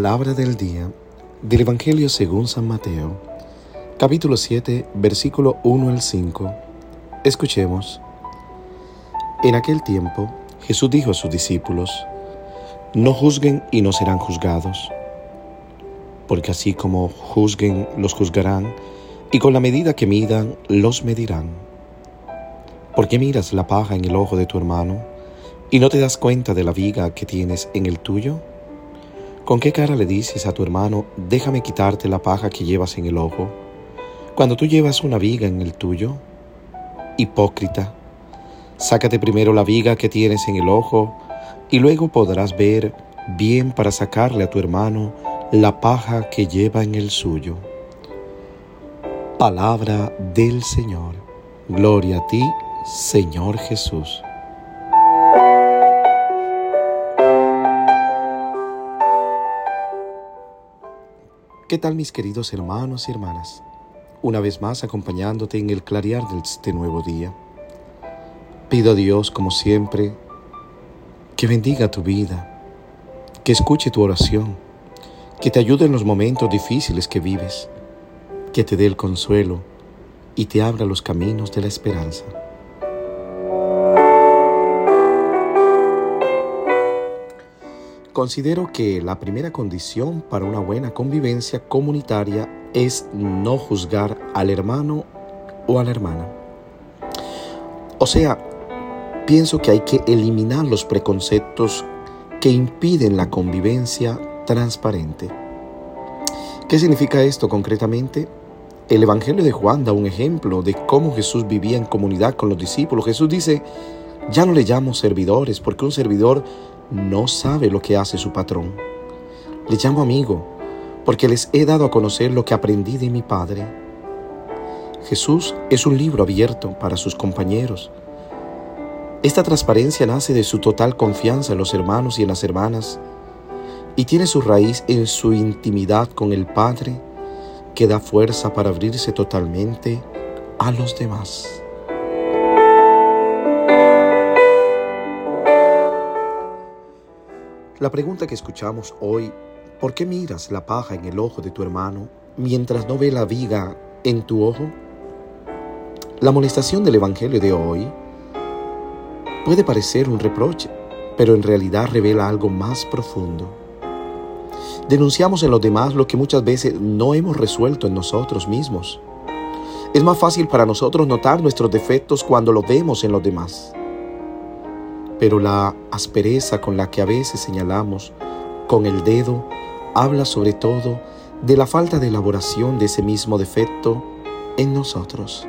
Palabra del día del Evangelio según San Mateo, capítulo 7, versículo 1 al 5. Escuchemos. En aquel tiempo Jesús dijo a sus discípulos, No juzguen y no serán juzgados, porque así como juzguen, los juzgarán, y con la medida que midan, los medirán. ¿Por qué miras la paja en el ojo de tu hermano y no te das cuenta de la viga que tienes en el tuyo? ¿Con qué cara le dices a tu hermano, déjame quitarte la paja que llevas en el ojo, cuando tú llevas una viga en el tuyo? Hipócrita, sácate primero la viga que tienes en el ojo, y luego podrás ver bien para sacarle a tu hermano la paja que lleva en el suyo. Palabra del Señor. Gloria a ti, Señor Jesús. ¿Qué tal mis queridos hermanos y hermanas? Una vez más acompañándote en el clarear de este nuevo día. Pido a Dios, como siempre, que bendiga tu vida, que escuche tu oración, que te ayude en los momentos difíciles que vives, que te dé el consuelo y te abra los caminos de la esperanza. Considero que la primera condición para una buena convivencia comunitaria es no juzgar al hermano o a la hermana. O sea, pienso que hay que eliminar los preconceptos que impiden la convivencia transparente. ¿Qué significa esto concretamente? El Evangelio de Juan da un ejemplo de cómo Jesús vivía en comunidad con los discípulos. Jesús dice, ya no le llamo servidores porque un servidor no sabe lo que hace su patrón. Le llamo amigo, porque les he dado a conocer lo que aprendí de mi Padre. Jesús es un libro abierto para sus compañeros. Esta transparencia nace de su total confianza en los hermanos y en las hermanas y tiene su raíz en su intimidad con el Padre que da fuerza para abrirse totalmente a los demás. La pregunta que escuchamos hoy, ¿por qué miras la paja en el ojo de tu hermano mientras no ve la viga en tu ojo? La molestación del Evangelio de hoy puede parecer un reproche, pero en realidad revela algo más profundo. Denunciamos en los demás lo que muchas veces no hemos resuelto en nosotros mismos. Es más fácil para nosotros notar nuestros defectos cuando los vemos en los demás pero la aspereza con la que a veces señalamos con el dedo habla sobre todo de la falta de elaboración de ese mismo defecto en nosotros.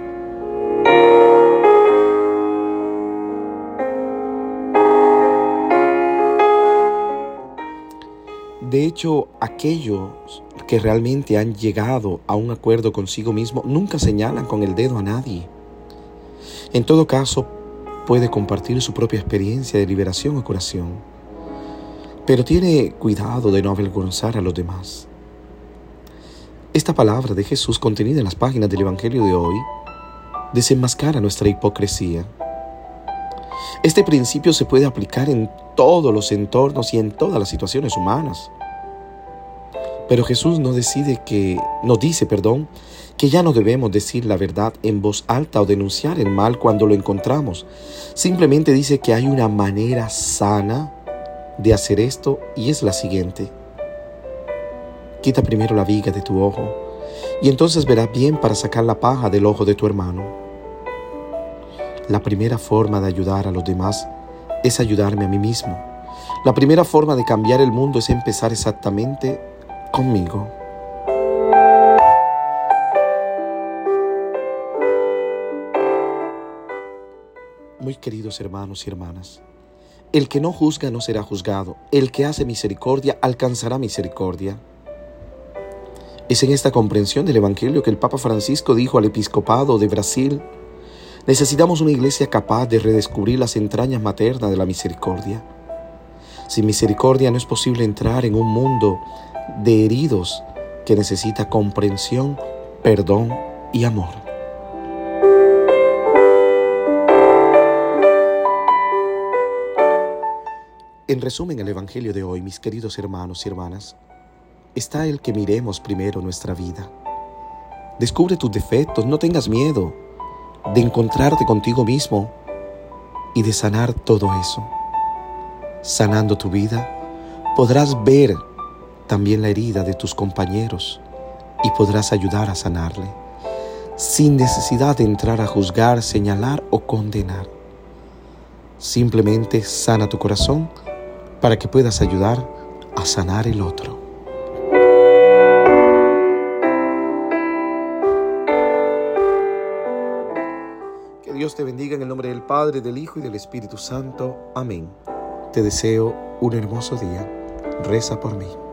De hecho, aquellos que realmente han llegado a un acuerdo consigo mismo nunca señalan con el dedo a nadie. En todo caso, puede compartir su propia experiencia de liberación o curación, pero tiene cuidado de no avergonzar a los demás. Esta palabra de Jesús contenida en las páginas del Evangelio de hoy desenmascara nuestra hipocresía. Este principio se puede aplicar en todos los entornos y en todas las situaciones humanas. Pero Jesús no decide que, nos dice, perdón, que ya no debemos decir la verdad en voz alta o denunciar el mal cuando lo encontramos. Simplemente dice que hay una manera sana de hacer esto y es la siguiente. Quita primero la viga de tu ojo y entonces verás bien para sacar la paja del ojo de tu hermano. La primera forma de ayudar a los demás es ayudarme a mí mismo. La primera forma de cambiar el mundo es empezar exactamente Muy queridos hermanos y hermanas, el que no juzga no será juzgado, el que hace misericordia alcanzará misericordia. Es en esta comprensión del Evangelio que el Papa Francisco dijo al episcopado de Brasil, necesitamos una iglesia capaz de redescubrir las entrañas maternas de la misericordia. Sin misericordia no es posible entrar en un mundo de heridos que necesita comprensión, perdón y amor. En resumen, el Evangelio de hoy, mis queridos hermanos y hermanas, está el que miremos primero nuestra vida. Descubre tus defectos, no tengas miedo de encontrarte contigo mismo y de sanar todo eso. Sanando tu vida, podrás ver también la herida de tus compañeros y podrás ayudar a sanarle, sin necesidad de entrar a juzgar, señalar o condenar. Simplemente sana tu corazón para que puedas ayudar a sanar el otro. Que Dios te bendiga en el nombre del Padre, del Hijo y del Espíritu Santo. Amén. Te deseo un hermoso día. Reza por mí.